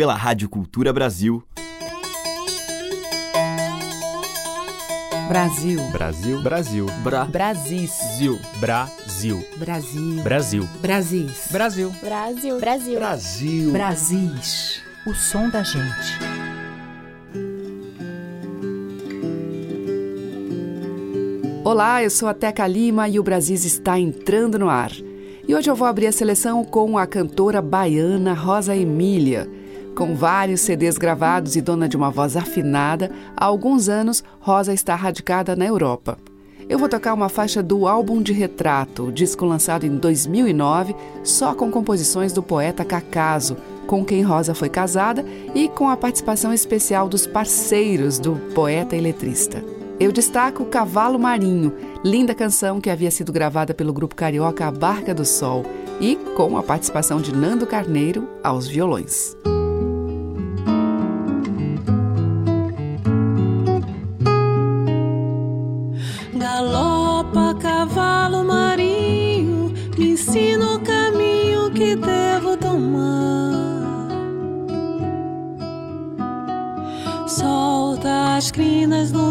pela Rádio Cultura Brasil. Brasil. Brasil. Brasil. Bra. Brasis. Zil. Brasil. Brasil. Brasil. Brasis. Brasil. Brasil. Brasil. Brasil. Brasis. O som da gente. Olá, eu sou a Teca Lima e o Brasis está entrando no ar. E hoje eu vou abrir a seleção com a cantora baiana Rosa Emília. Com vários CDs gravados e dona de uma voz afinada, há alguns anos Rosa está radicada na Europa. Eu vou tocar uma faixa do álbum de retrato, disco lançado em 2009, só com composições do poeta Cacaso, com quem Rosa foi casada e com a participação especial dos parceiros do poeta e letrista. Eu destaco Cavalo Marinho, linda canção que havia sido gravada pelo grupo carioca A Barca do Sol e com a participação de Nando Carneiro aos violões. Devo tomar. Solta as crinas no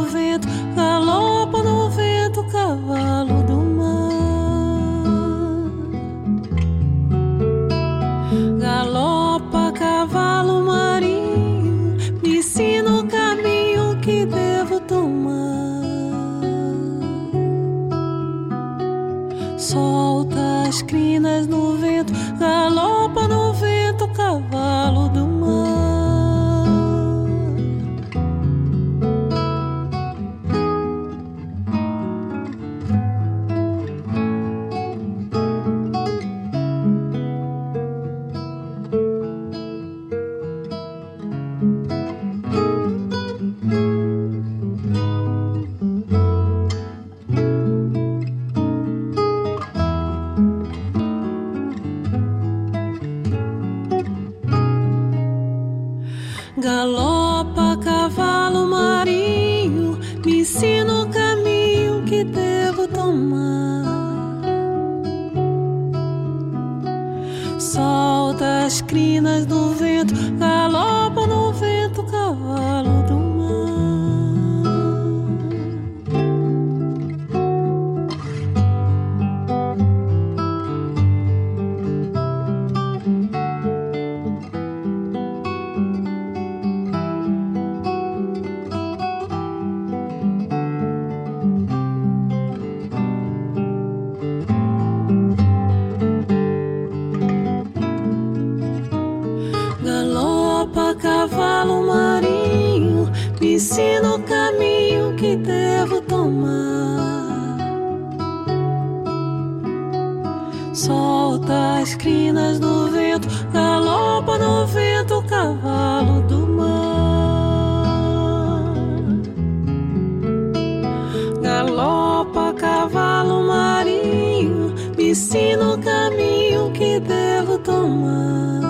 ensina o caminho que devo tomar.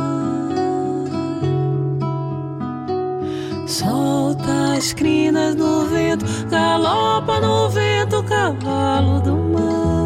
Solta as crinas no vento, galopa no vento, cavalo do mar.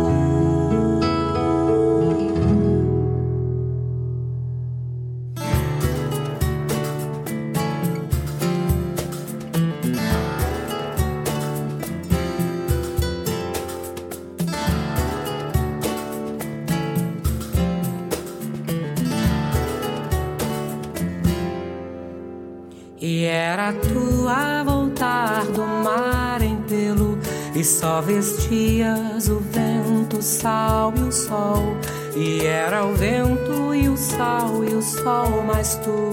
Era tu a voltar do mar em pelo E só vestias o vento, o sal e o sol. E era o vento e o sal e o sol Mas tu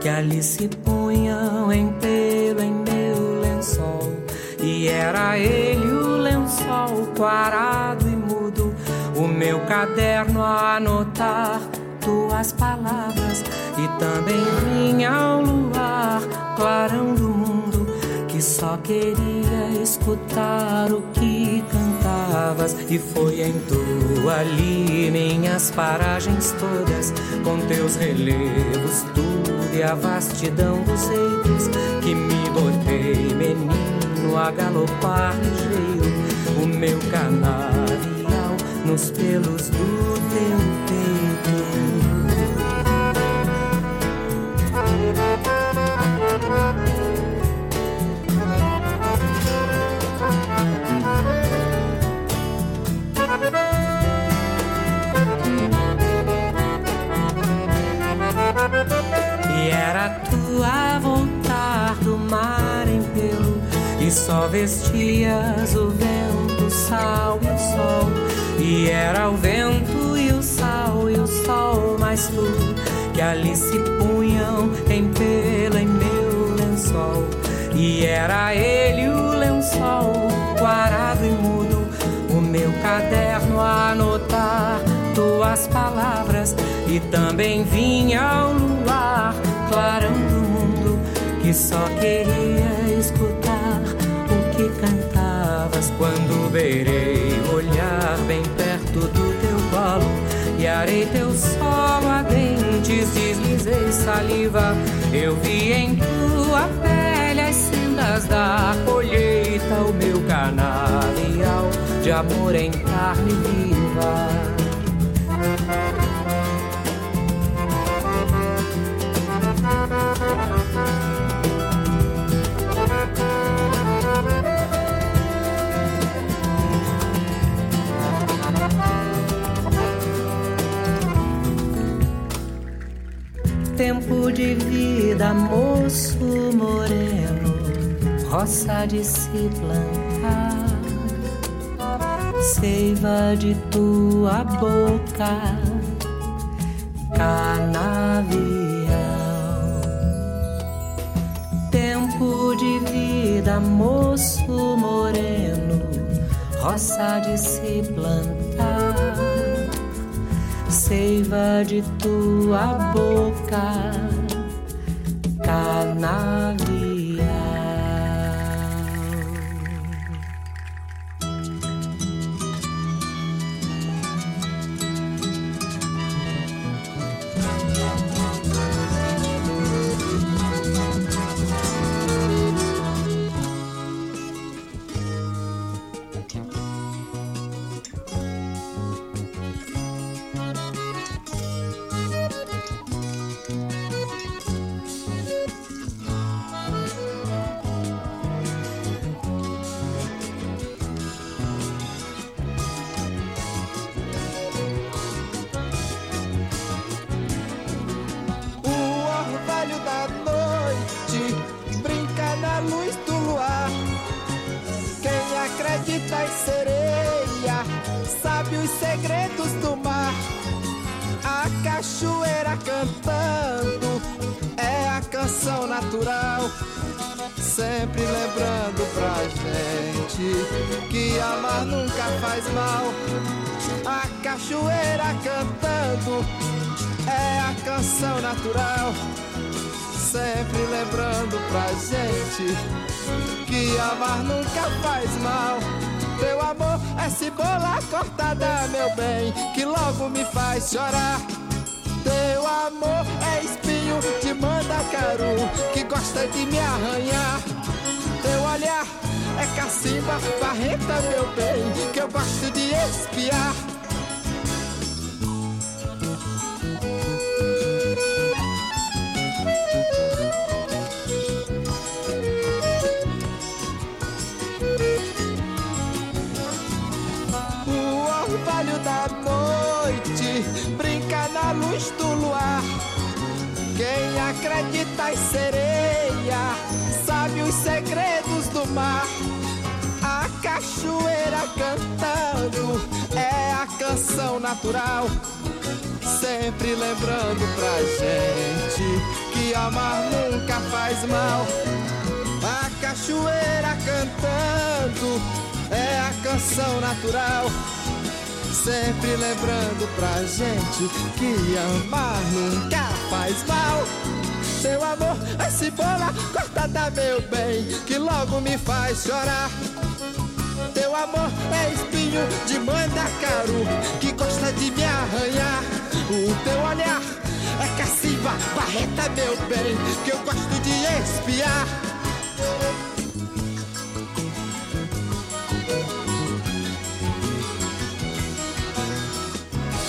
que ali se punham em pelo em meu lençol. E era ele o lençol quarado e mudo O meu caderno a anotar tuas palavras e também vinha ao luar, clarão do mundo, que só queria escutar o que cantavas. E foi em tu ali minhas paragens todas, com teus relevos, tudo e a vastidão dos eidos, que me botei menino a galopar ligeiro, o meu canavial nos pelos do teu a voltar do mar em pelo E só vestias o vento, o sal e o sol. E era o vento e o sal e o sol mais tu Que ali se punham em pelo em meu lençol. E era ele o lençol, quarado e mudo O meu caderno a anotar tuas palavras. E também vinha ao luar, clarão que só queria escutar o que cantavas quando beirei olhar bem perto do teu colo e arei teu solo a dentes, deslizei saliva, eu vi em tua pele as sendas da colheita, o meu canavial de amor em carne viva. Tempo de vida, moço moreno, roça de se plantar, seiva de tua boca, canavial. Tempo de vida, moço moreno, roça de se plantar seiva de tua boca, canavial. Pra gente que amar nunca faz mal. Teu amor é cebola cortada, meu bem, que logo me faz chorar. Teu amor é espinho de mandacaru, que gosta de me arranhar. Teu olhar é cacimba, barreta, meu bem, que eu gosto de espiar. Sereia sabe os segredos do mar. A cachoeira cantando é a canção natural. Sempre lembrando pra gente que amar nunca faz mal. A cachoeira cantando é a canção natural. Sempre lembrando pra gente que amar nunca faz mal. Seu amor é cebola cortada, meu bem, que logo me faz chorar. Teu amor é espinho de mandacaru, que gosta de me arranhar. O teu olhar é cacimba, barreta, meu bem, que eu gosto de espiar.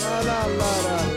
La la la, la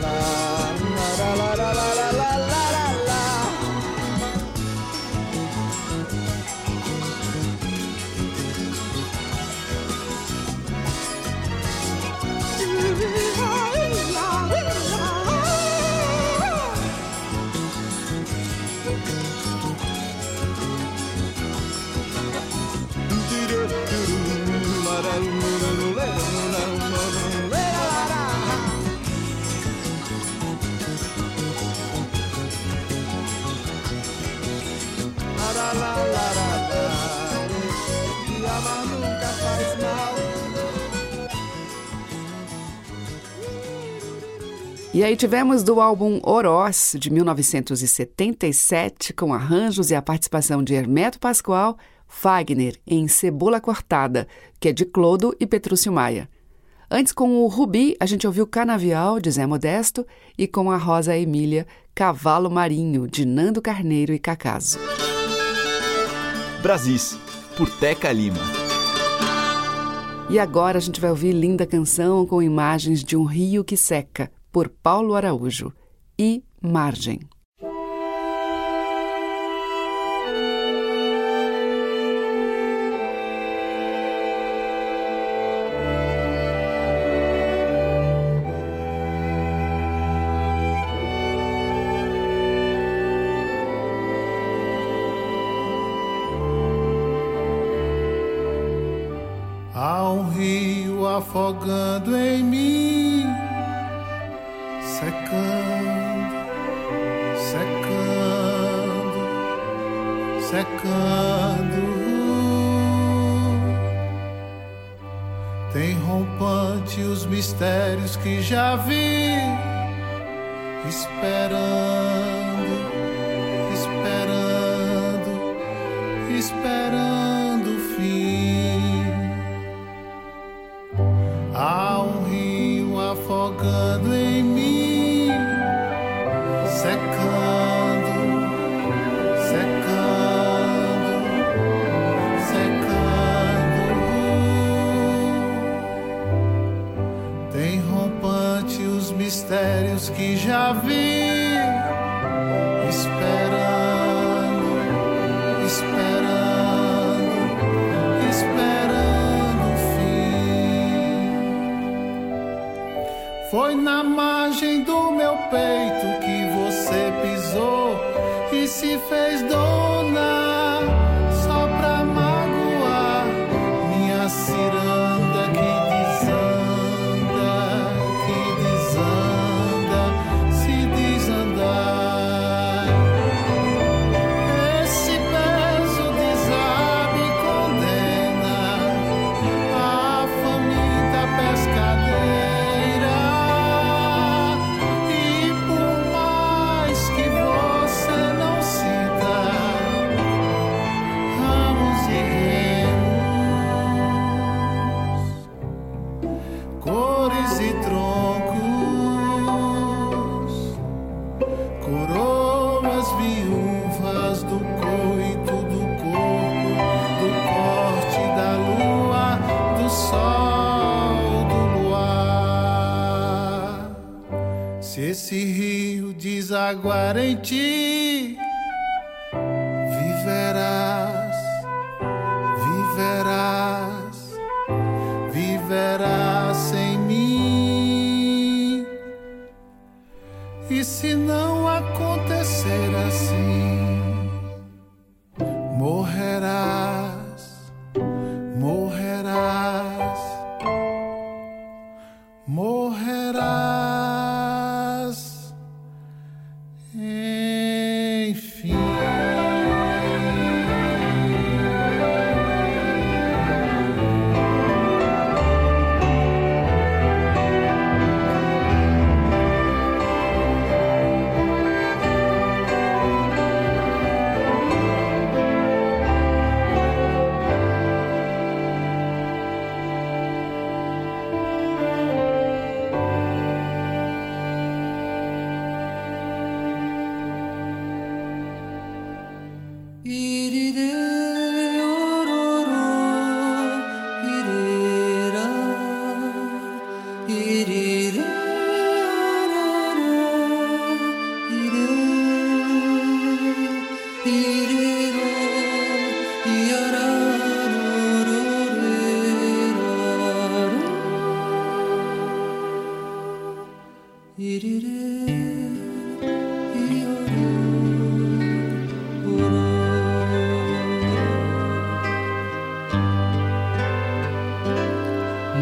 E aí tivemos do álbum Oroz, de 1977, com arranjos e a participação de Hermeto Pascoal, Fagner, em Cebola Cortada, que é de Clodo e Petrúcio Maia. Antes, com o Rubi, a gente ouviu Canavial, de Zé Modesto, e com a Rosa Emília, Cavalo Marinho, de Nando Carneiro e Cacaso. Brasis, por Teca Lima. E agora a gente vai ouvir linda canção com imagens de um rio que seca, por Paulo Araújo. E Margem. Esperando, esperando, esperando o fim. Há um rio afogando que já vi, esse rio desaguar em ti,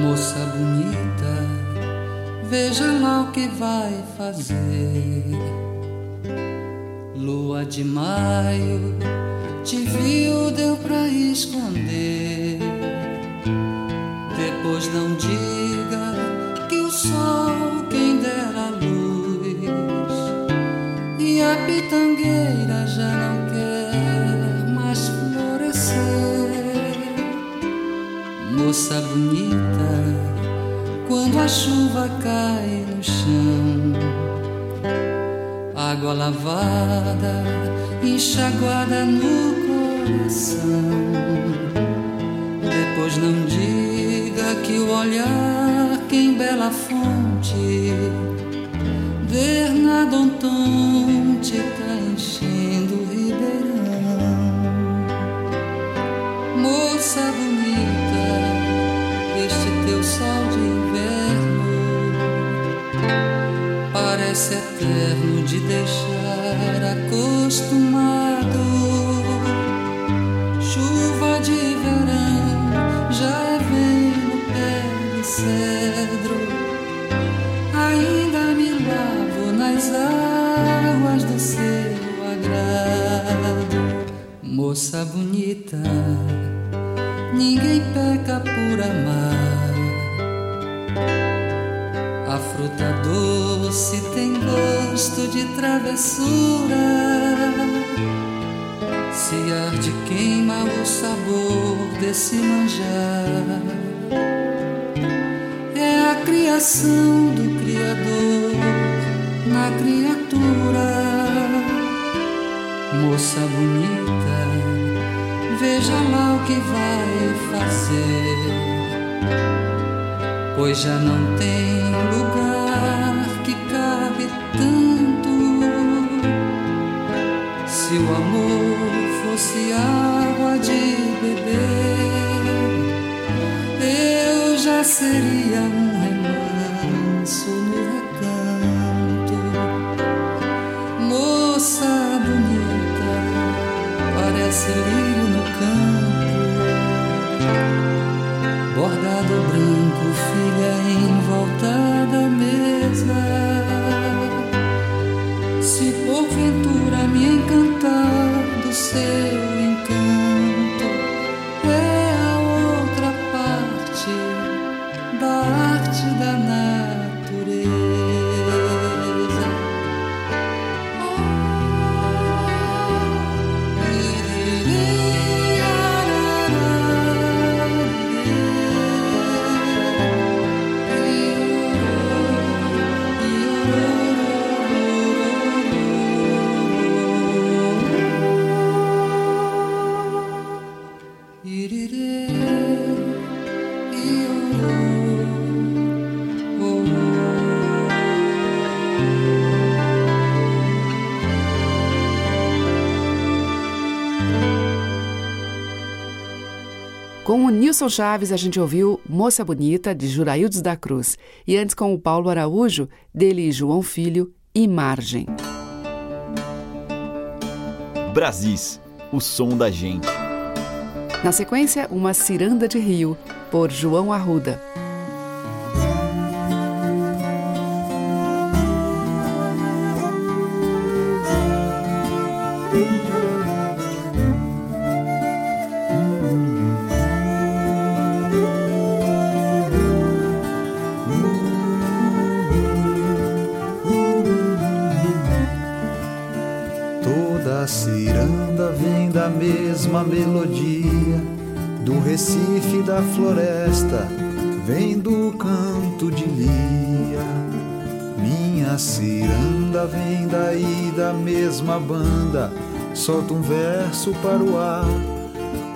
Moça bonita, veja lá o que vai fazer. Lua de maio, te viu, deu pra esconder. Depois não diga que o sol quem dera luz e a pitangueira já não quer mais florescer. Moça bonita, quando a chuva cai no chão água lavada, enxaguada no coração. Depois não diga que o olhar que em bela fonte, Bernadontonte tá enchendo o ribeirão. Moça bonita, de deixar acostumado. Chuva de verão já vem no pé de cedro. Ainda me lavo nas águas do seu agrado. Moça bonita, ninguém peca por amar. Fruta doce tem gosto de travessura. Se arde, queima o sabor desse manjar. É a criação do Criador na criatura. Moça bonita, veja lá o que vai fazer pois já não tem lugar tanto. Se o amor fosse água de beber, eu já seria um remanso no recanto. Moça bonita, parece lírio no campo bordado branco, filha em do Com o Nilson Chaves, a gente ouviu Moça Bonita, de Juraildes da Cruz. E antes, com o Paulo Araújo, dele e João Filho, e Margem. Brasis, o som da gente. Na sequência, Uma Ciranda de Rio, por João Arruda. Banda, solta um verso para o ar,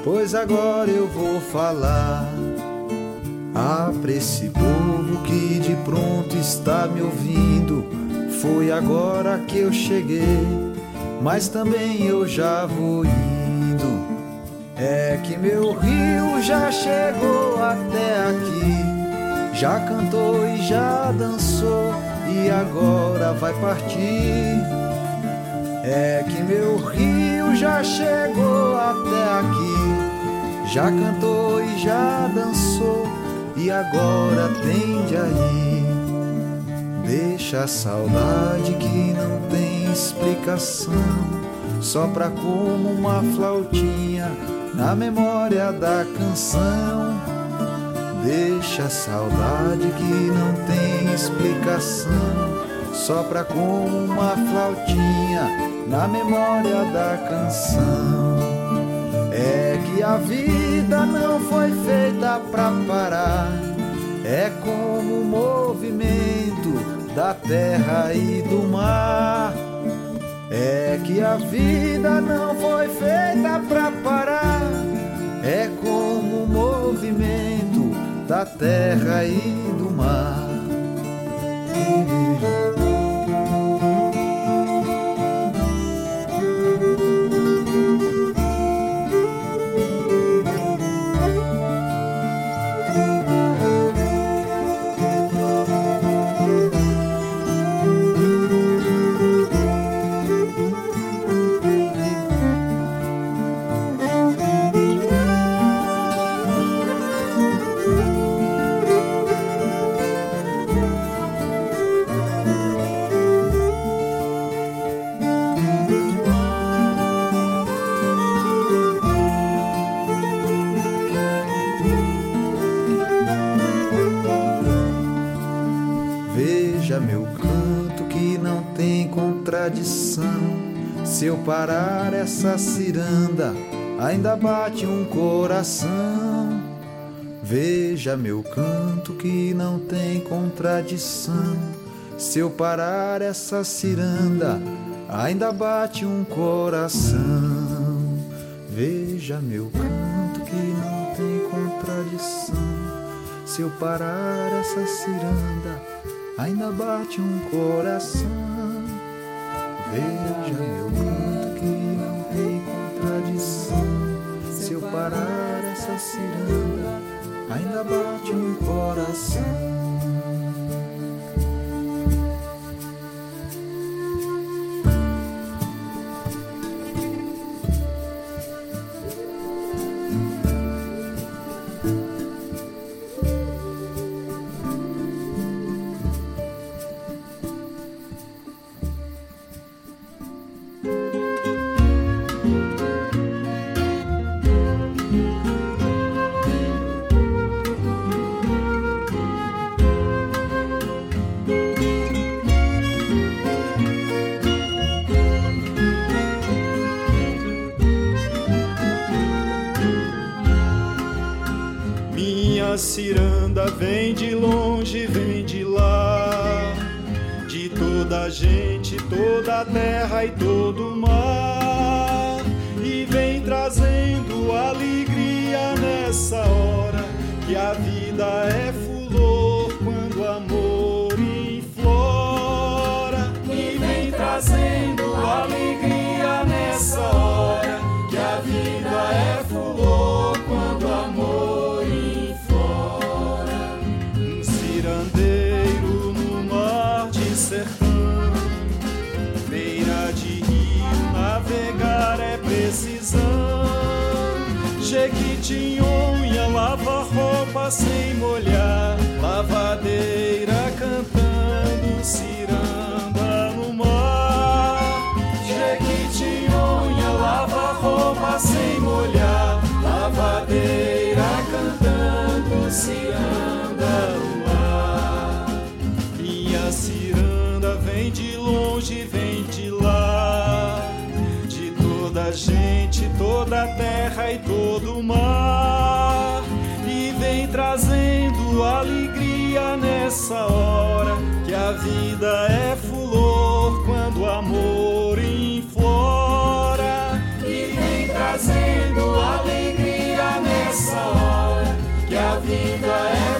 pois agora eu vou falar. Ah, esse povo que de pronto está me ouvindo, foi agora que eu cheguei, mas também eu já vou indo. É que meu rio já chegou até aqui, já cantou e já dançou, e agora vai partir. É que meu rio já chegou até aqui, já cantou e já dançou, e agora tende aí. Deixa a saudade que não tem explicação, sopra como uma flautinha na memória da canção. Deixa a saudade que não tem explicação, sopra como uma flautinha na memória da canção. É que a vida não foi feita pra parar, é como o movimento da terra e do mar. É que a vida não foi feita pra parar, é como o movimento da terra e do mar. Se eu parar essa ciranda, ainda bate um coração. Veja meu canto que não tem contradição. Se eu parar essa ciranda, ainda bate um coração. Veja meu canto que não tem contradição. Se eu parar essa ciranda, ainda bate um coração. Veja meu canto que não tem contradição. Se eu parar essa ciranda, ainda bate um coração. Jequitinhonha lava roupa sem molhar, lavadeira nessa hora que a vida é fulor quando o amor inflora. E vem trazendo alegria nessa hora que a vida é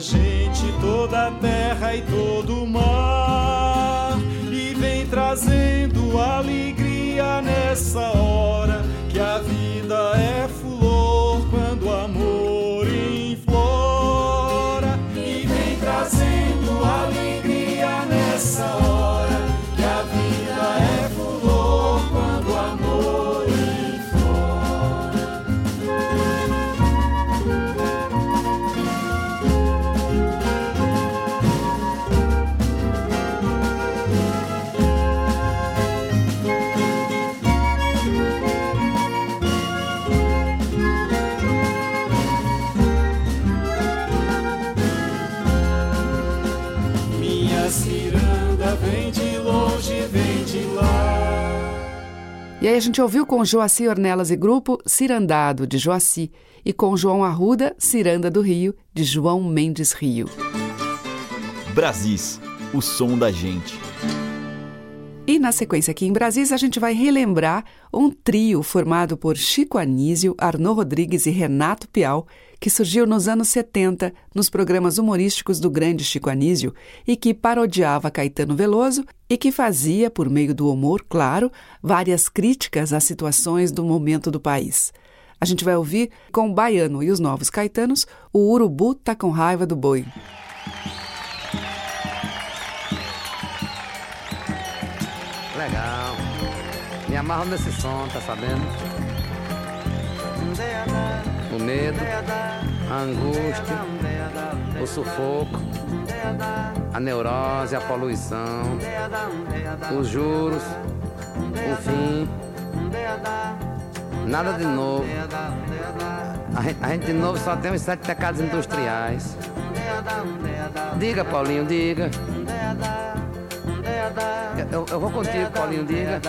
gente, toda a terra e todo o mar, e vem trazendo alegria nessa hora. E aí a gente ouviu com Joaci Ornelas e Grupo Cirandado, de Joaci, e com João Arruda, Ciranda do Rio, de João Mendes Rio. Brasis, o som da gente. E na sequência aqui em Brasis, a gente vai relembrar um trio formado por Chico Anísio, Arnaud Rodrigues e Renato Pial, que surgiu nos anos 70 nos programas humorísticos do grande Chico Anísio e que parodiava Caetano Veloso e que fazia, por meio do humor, claro, várias críticas às situações do momento do país. A gente vai ouvir com o Baiano e os Novos Caetanos, o Urubu tá com raiva do boi. Amarro nesse som, tá sabendo? O medo, a angústia, o sufoco, a neurose, a poluição, os juros, o fim. Nada de novo. A gente, a gente de novo só tem os sete pecados industriais. Diga, Paulinho, diga. Eu, eu vou contigo, Paulinho, diga.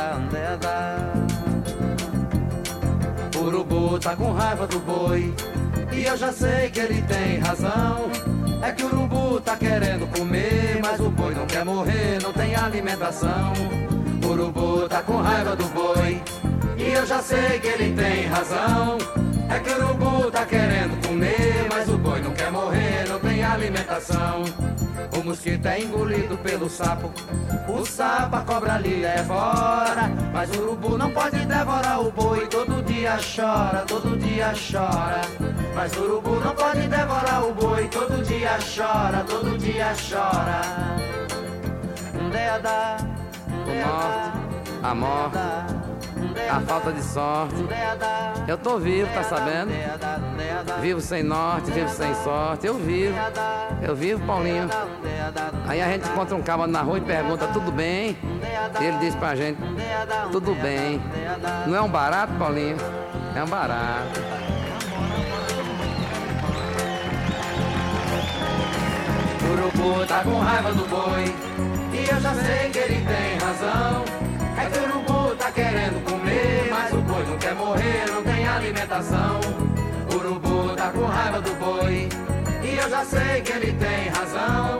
Urubu tá com raiva do boi E eu já sei que ele tem razão. É que o urubu tá querendo comer Mas o boi não quer morrer, não tem alimentação. Urubu tá com raiva do boi E eu já sei que ele tem razão É que o urubu tá querendo comer Mas o boi não quer morrer, não tem alimentação o mosquito é engolido pelo sapo. O sapo, a cobra ali é fora. Mas o urubu não pode devorar o boi. Todo dia chora, todo dia chora. Mas o urubu não pode devorar o boi. Todo dia chora, todo dia chora. Deada, A morte, a falta de sorte. Eu tô vivo, tá sabendo? Vivo sem norte, vivo sem sorte. Eu vivo, eu vivo, Paulinho. Aí a gente encontra um cabo na rua e pergunta: tudo bem? E ele diz pra gente: tudo bem. Não é um barato, Paulinho? É um barato. Urubu tá com raiva do boi. E eu já sei que ele tem razão. É que já sei que ele tem razão.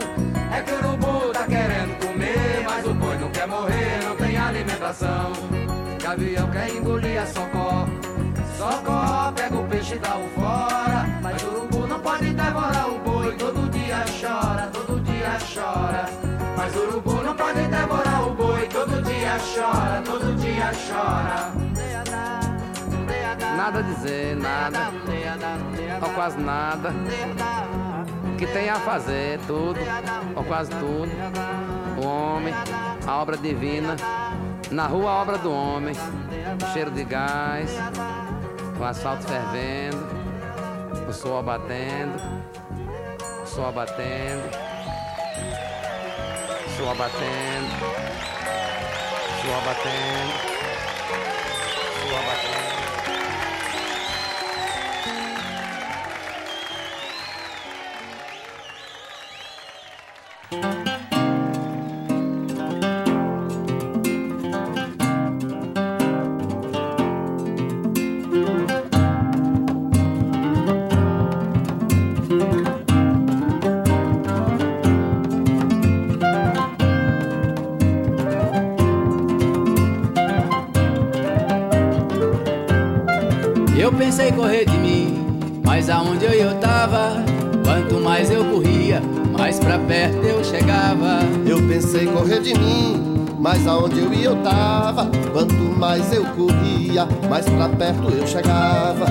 É que o urubu tá querendo comer, mas o boi não quer morrer, não tem alimentação. Gavião quer engolir a socó. Socó pega o peixe e dá o fora. Mas o urubu não pode devorar o boi. Todo dia chora, todo dia chora. Mas o urubu não pode devorar o boi. Todo dia chora, todo dia chora. Nada a dizer, nada. Ou quase nada. Que tem a fazer, tudo, ou quase tudo. O homem, a obra divina. Na rua, a obra do homem. O cheiro de gás, o asfalto fervendo, o sol batendo, o sol batendo, o sol batendo, o sol batendo, pra perto eu chegava. Eu pensei correr de mim, mas aonde eu ia eu tava. Quanto mais eu corria, mais pra perto eu chegava.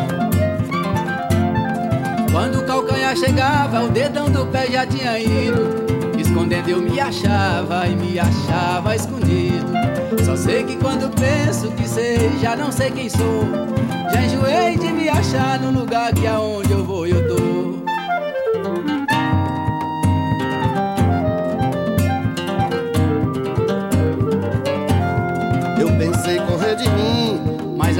Quando o calcanhar chegava, o dedão do pé já tinha ido. Escondendo eu me achava e me achava escondido. Só sei que quando penso que sei, já não sei quem sou. Já enjoei de me achar no lugar que aonde eu vou eu tô.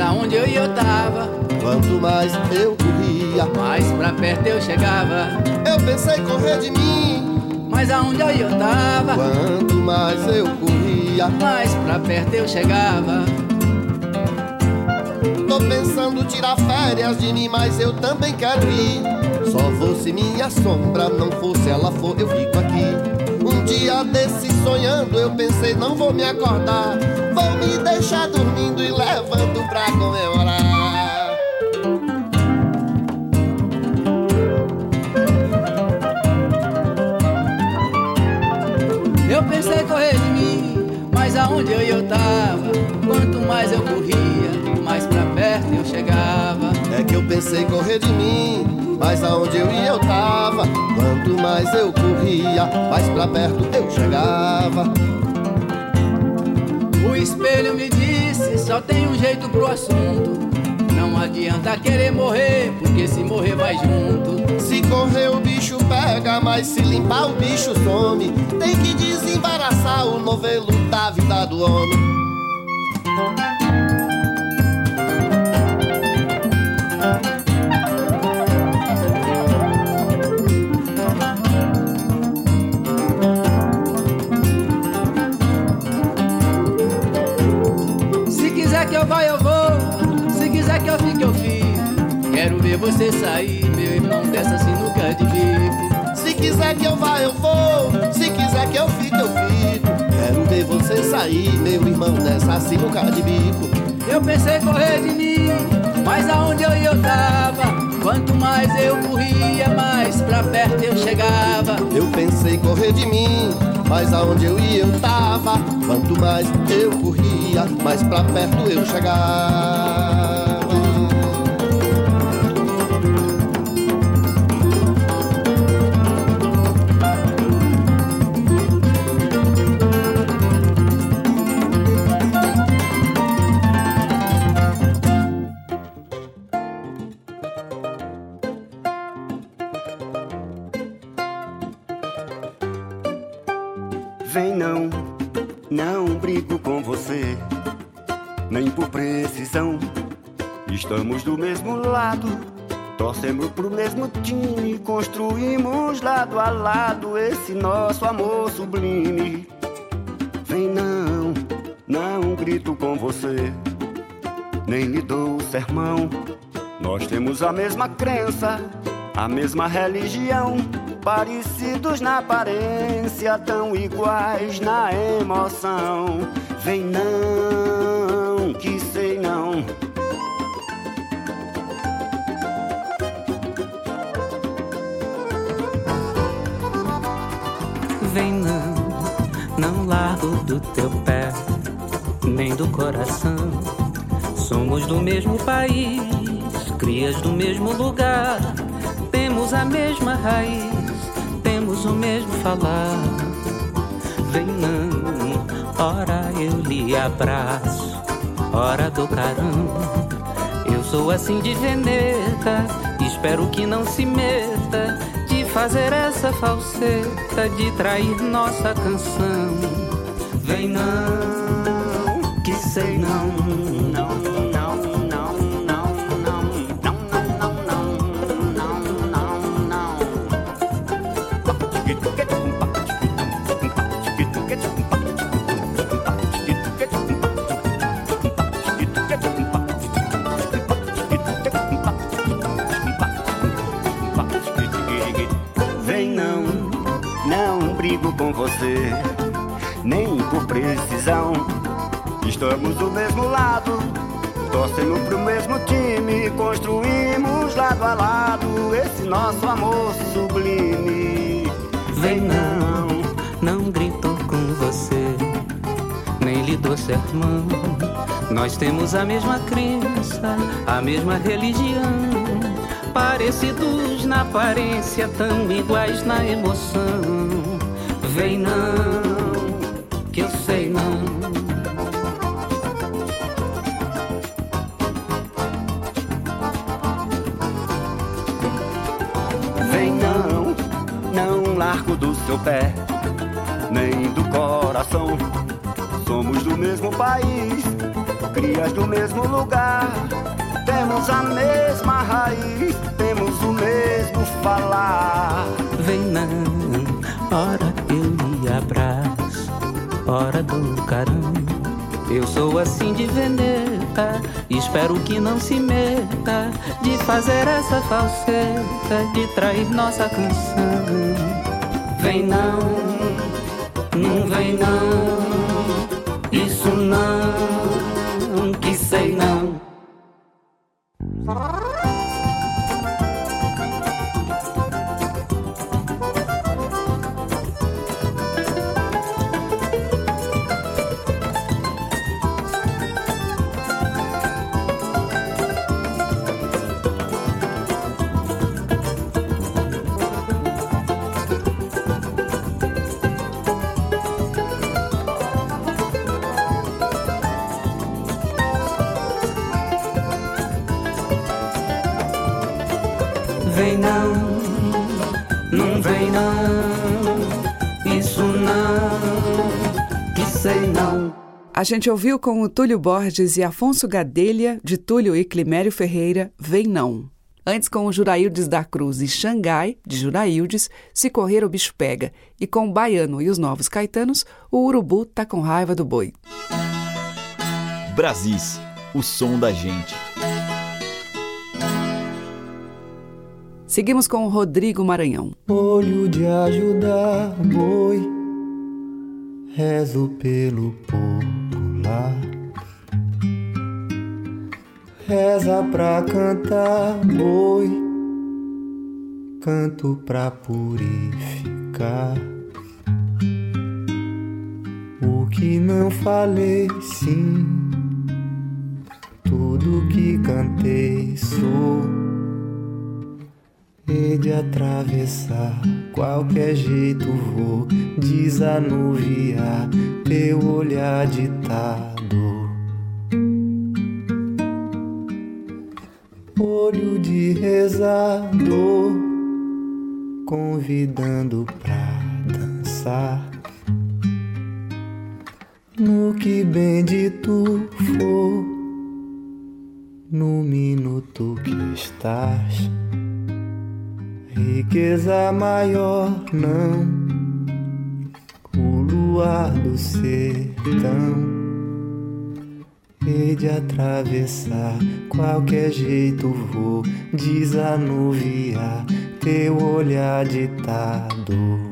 Aonde eu ia eu tava. Quanto mais eu corria, mais pra perto eu chegava. Eu pensei correr de mim, mas aonde eu ia eu tava. Quanto mais eu corria, mais pra perto eu chegava. Tô pensando tirar férias de mim, mas eu também quero ir. Só vou se minha sombra não fosse ela for, eu fico aqui. Um dia desse sonhando, eu pensei, não vou me acordar. Vou me deixar dormindo e levando pra comemorar. Eu pensei correr de mim, mas aonde eu ia eu tava. Quanto mais eu corria, mais pra perto eu chegava. É que eu pensei correr de mim, mas aonde eu ia eu tava. Quanto mais eu corria, mais pra perto eu chegava. Espelho me disse: só tem um jeito pro assunto. Não adianta querer morrer, porque se morrer vai junto. Se correr o bicho pega, mas se limpar o bicho some. Tem que desembaraçar o novelo da vida do homem. Ver você sair, meu irmão, dessa sinuca de bico. Se quiser que eu vá, eu vou. Se quiser que eu fique, eu fico. Quero ver você sair, meu irmão, dessa sinuca de bico. Eu pensei correr de mim, mas aonde eu ia eu tava. Quanto mais eu corria, mais pra perto eu chegava. Eu pensei correr de mim, mas aonde eu ia eu tava. Quanto mais eu corria, mais pra perto eu chegava. Pro mesmo time, construímos lado a lado esse nosso amor sublime. Vem não, não grito com você, nem lhe dou sermão. Nós temos a mesma crença, a mesma religião. Parecidos na aparência, tão iguais na emoção. Vem não, que sei não. Vem não, não largo do teu pé, nem do coração. Somos do mesmo país, crias do mesmo lugar. Temos a mesma raiz, temos o mesmo falar. Vem não, ora eu lhe abraço, ora do caramba. Eu sou assim de veneta, espero que não se meta fazer essa falseta, de trair nossa canção. Vem não, que sei não, você, nem por precisão. Estamos do mesmo lado, Torcemos pro mesmo time, construímos lado a lado esse nosso amor sublime. Vem não, não grito com você, nem lhe dou sermão. Nós temos a mesma crença, a mesma religião. Parecidos na aparência, tão iguais na emoção. Vem não, que eu sei não. Vem não, não largo do seu pé, nem do coração. Somos do mesmo país, crias do mesmo lugar. Temos a mesma raiz, temos o mesmo falar. Vem não, ora ora do caramba. Eu sou assim de veneta, espero que não se meta de fazer essa falseta, de trair nossa canção. Vem não, não vem não, gente ouviu com o Túlio Borges e Afonso Gadelha, de Túlio e Climério Ferreira, Vem Não. Antes, com o Juraildes da Cruz e Xangai, de Juraildes, Se Correr o Bicho Pega. E com o Baiano e os Novos Caetanos, o Urubu tá com raiva do boi. Brasis, o som da gente. Seguimos com o Rodrigo Maranhão. Olho de ajudar boi, rezo pelo popular. Reza pra cantar boi, canto pra purificar. O que não falei, sim, tudo que cantei sou. De atravessar qualquer jeito vou desanuviar teu olhar ditado. Olho de rezador, convidando pra dançar. No que bendito for, no minuto que estás riqueza maior não. O luar do sertão. E de atravessar qualquer jeito vou. Desanuviar teu olhar ditado.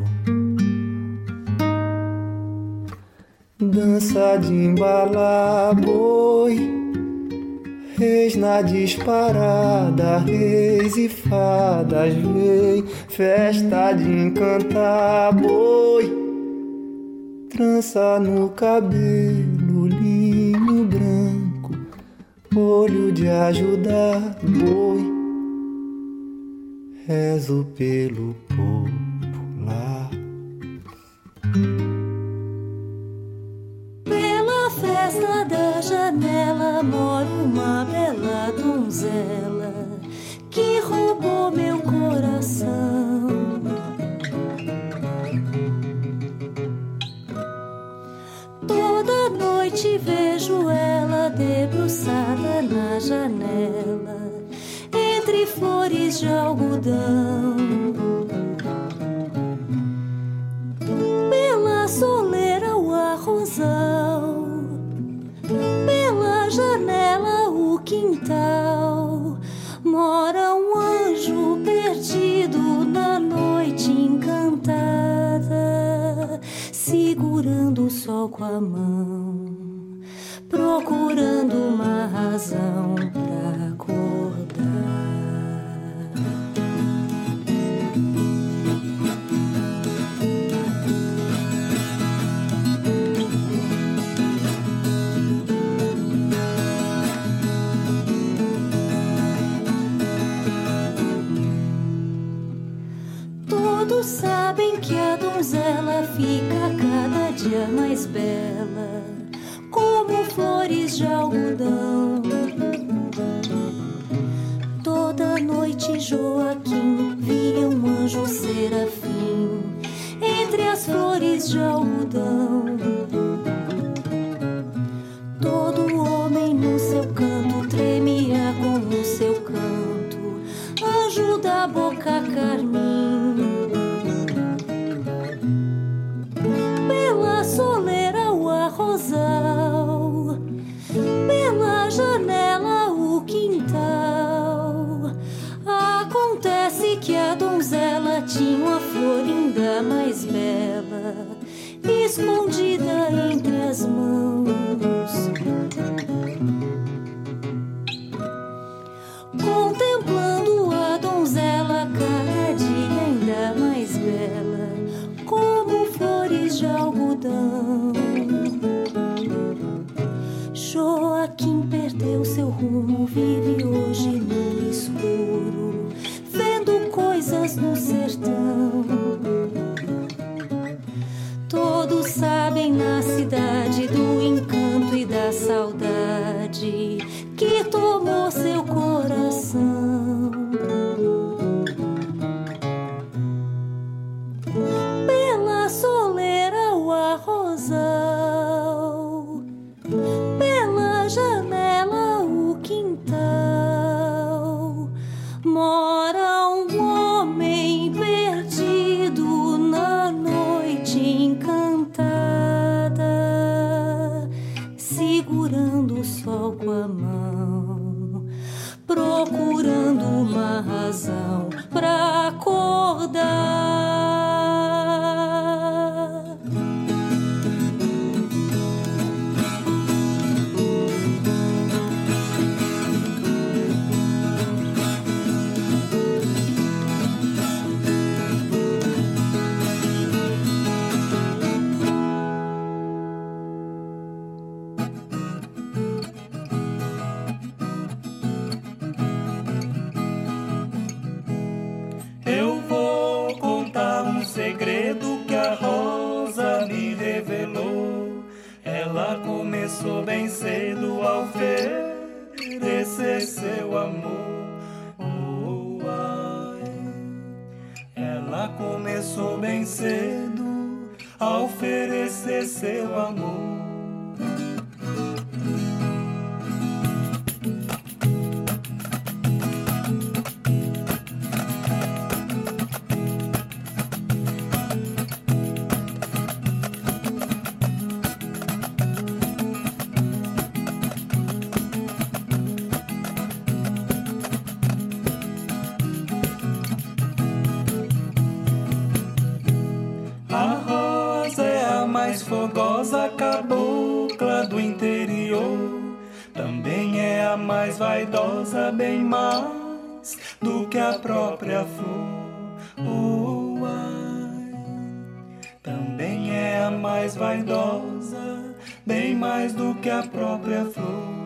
Dança de embalar boi Reis na disparada, reis e fadas, vem, festa de encantar boi, trança no cabelo, linho branco, olho de ajudar boi, rezo pelo popular. Janela mora uma bela donzela que roubou meu coração. Toda noite vejo ela debruçada na janela entre flores de algodão. Pela soleira o arrozal, quintal, mora um anjo perdido na noite encantada, segurando o sol com a mão, procurando uma razão pra acordar. Sabem que a donzela fica cada dia mais bela, como flores de algodão. Toda noite Joaquim via um anjo serafim entre as flores de algodão. Todo homem no seu canto tremia com o seu canto, anjo da boca carmim. Perdeu seu rumo, vive hoje no escuro, vendo coisas no sertão. Todos sabem na cidade uma própria flor. Oh, ai. Também é a mais vaidosa, bem mais do que a própria flor.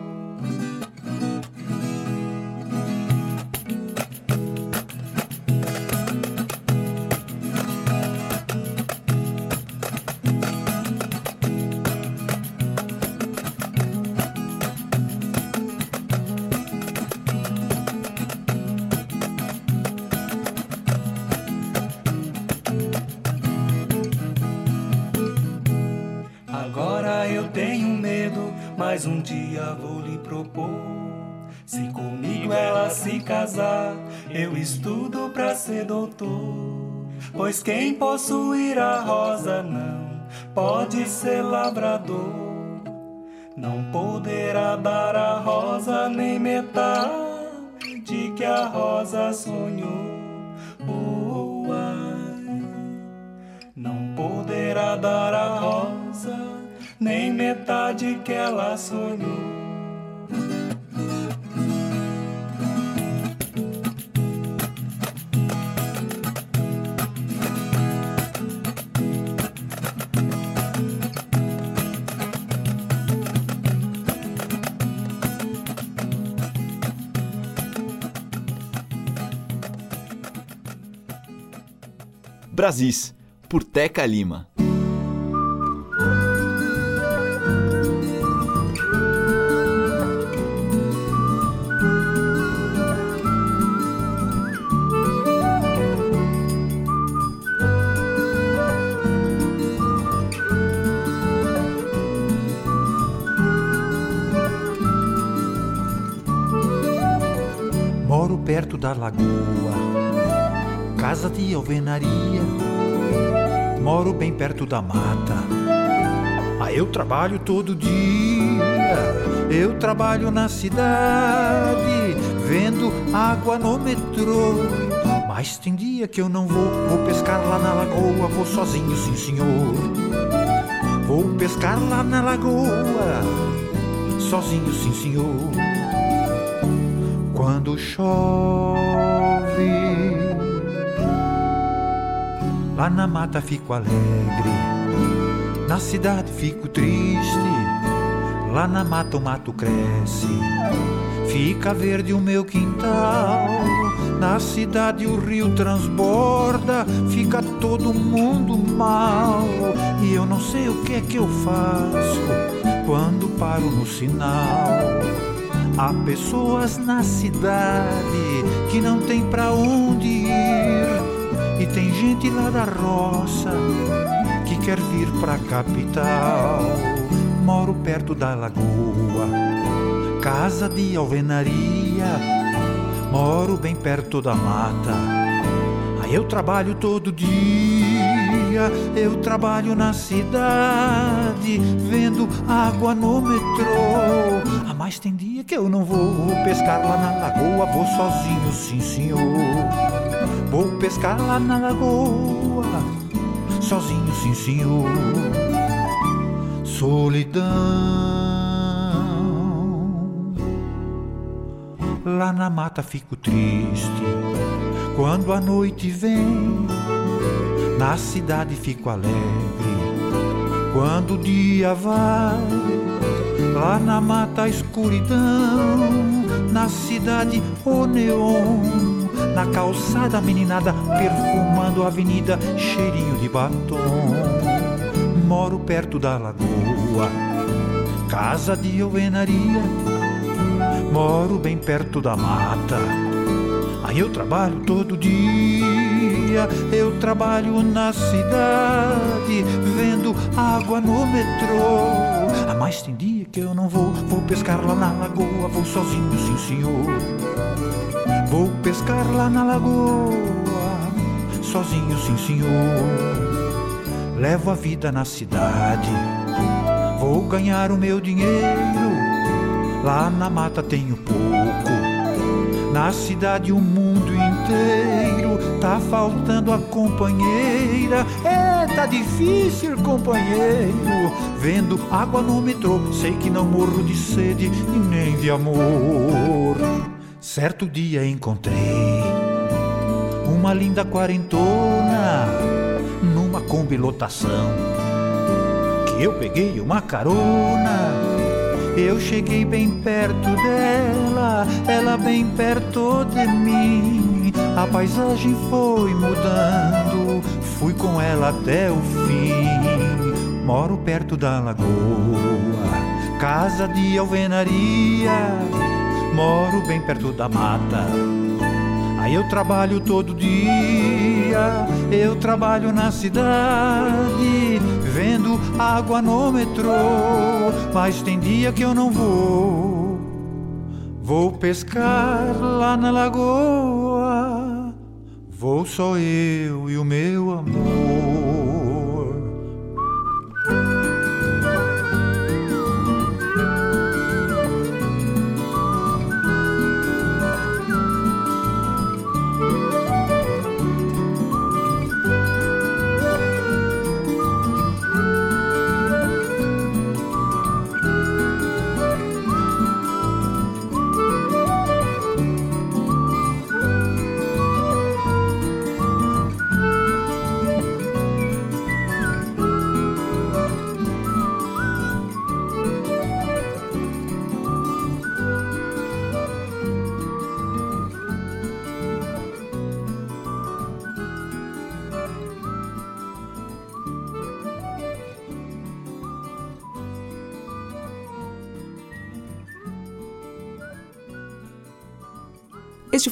Estudo pra ser doutor. Pois quem possuir a rosa não pode ser lavrador. Não poderá dar a rosa nem metade que a rosa sonhou. Oh. Não poderá dar a rosa nem metade que ela sonhou. Brasis, por Teca Lima. Moro perto da lagoa, casa de alvenaria. Moro bem perto da mata. Ah, eu trabalho todo dia. Eu trabalho na cidade, vendo água no metrô. Mas tem dia que eu não vou, vou pescar lá na lagoa, vou sozinho, sim senhor. Vou pescar lá na lagoa, sozinho, sim senhor. Quando chove, lá na mata fico alegre, na cidade fico triste. Lá na mata o mato cresce, fica verde o meu quintal. Na cidade o rio transborda, fica todo mundo mal. E eu não sei o que é que eu faço quando paro no sinal. Há pessoas na cidade que não tem pra onde ir. Tem gente lá da roça que quer vir pra capital. Moro perto da lagoa, casa de alvenaria. Moro bem perto da mata. Aí eu trabalho todo dia, eu trabalho na cidade, vendo água no metrô. Mas tem dia que eu não vou pescar lá na lagoa, vou sozinho, sim senhor. Vou pescar lá na lagoa, sozinho, sim senhor. Solidão. Lá na mata fico triste quando a noite vem. Na cidade fico alegre quando o dia vai. Lá na mata a escuridão, na cidade o neon, na calçada a meninada perfumando a avenida, cheirinho de batom. Moro perto da lagoa, casa de alvenaria. Moro bem perto da mata. Aí eu trabalho todo dia, eu trabalho na cidade, vendo água no metrô. Mas tem dia que eu não vou, vou pescar lá na lagoa, vou sozinho, sim senhor. Vou pescar lá na lagoa, sozinho, sim senhor. Levo a vida na cidade, vou ganhar o meu dinheiro. Lá na mata tenho pouco, na cidade o mundo inteiro. Tá faltando a companheira, é, tá difícil, companheiro. Água no metrô, sei que não morro de sede e nem de amor. Certo dia encontrei uma linda quarentona numa Kombi lotação. Que eu peguei uma carona. Eu cheguei bem perto dela, ela bem perto de mim. A paisagem foi mudando, fui com ela até o fim. Moro perto da lagoa, casa de alvenaria. Moro bem perto da mata. Aí eu trabalho todo dia, eu trabalho na cidade, vendo água no metrô. Mas tem dia que eu não vou, vou pescar lá na lagoa. Vou só eu e o meu amor.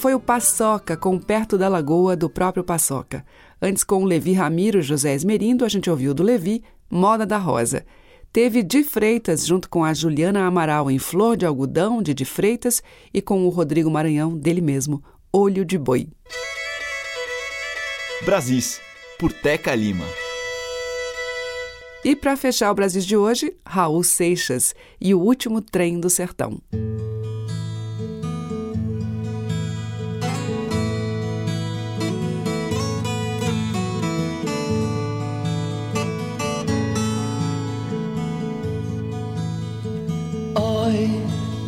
Foi o Paçoca, com Perto da Lagoa, do próprio Paçoca. Antes, com o Levi Ramiro e José Esmerindo, a gente ouviu do Levi, Moda da Rosa. Teve Di Freitas, junto com a Juliana Amaral, em Flor de Algodão, de Di Freitas, e com o Rodrigo Maranhão, dele mesmo, Olho de Boi. Brasis, por Teca Lima. E para fechar o Brasil de hoje, Raul Seixas e o último trem do sertão.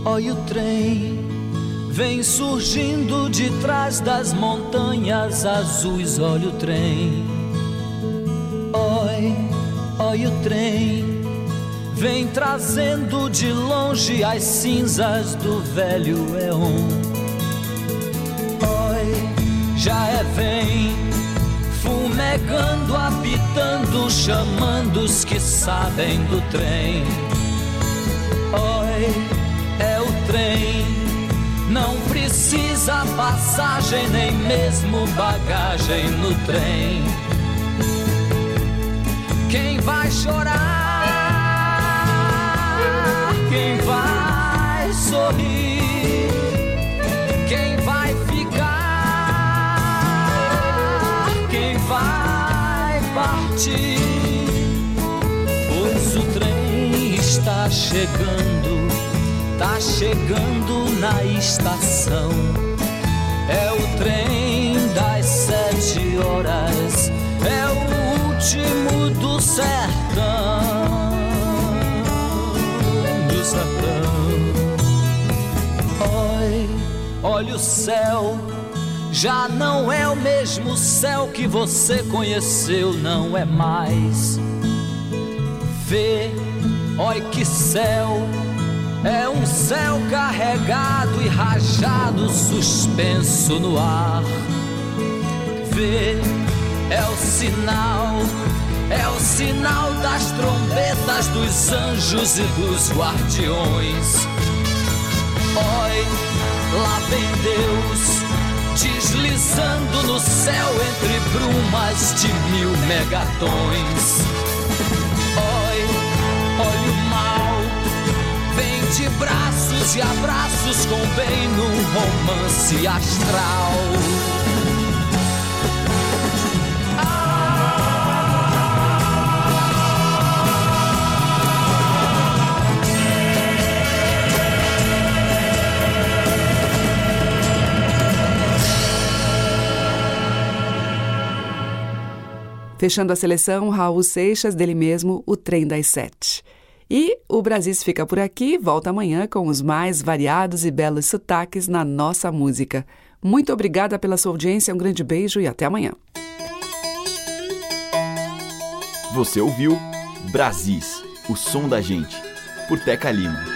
Oi o trem vem surgindo de trás das montanhas azuis, olha o trem. Oi, oi o trem vem trazendo de longe as cinzas do velho Eon. Oi, já é vem fumegando, apitando, chamando os que sabem do trem. Oi, trem. Não precisa passagem, nem mesmo bagagem no trem. Quem vai chorar? Quem vai sorrir? Quem vai ficar? Quem vai partir? Pois o trem está chegando, tá chegando na estação. É o trem das sete horas, é o último do sertão, do sertão. Oi, olha o céu. Já não é o mesmo céu que você conheceu, não é mais. Vê, oi que céu, é um céu carregado e rajado, suspenso no ar. Vê, é o sinal, é o sinal das trombetas dos anjos e dos guardiões. Oi, lá vem Deus, deslizando no céu entre brumas de mil megatons. De braços e abraços com bem num romance astral. Fechando a seleção, Raul Seixas, dele mesmo, O Trem das Sete. E o Brasis fica por aqui, volta amanhã com os mais variados e belos sotaques na nossa música. Muito obrigada pela sua audiência, um grande beijo e até amanhã. Você ouviu Brasis, o som da gente, por Teca Lima.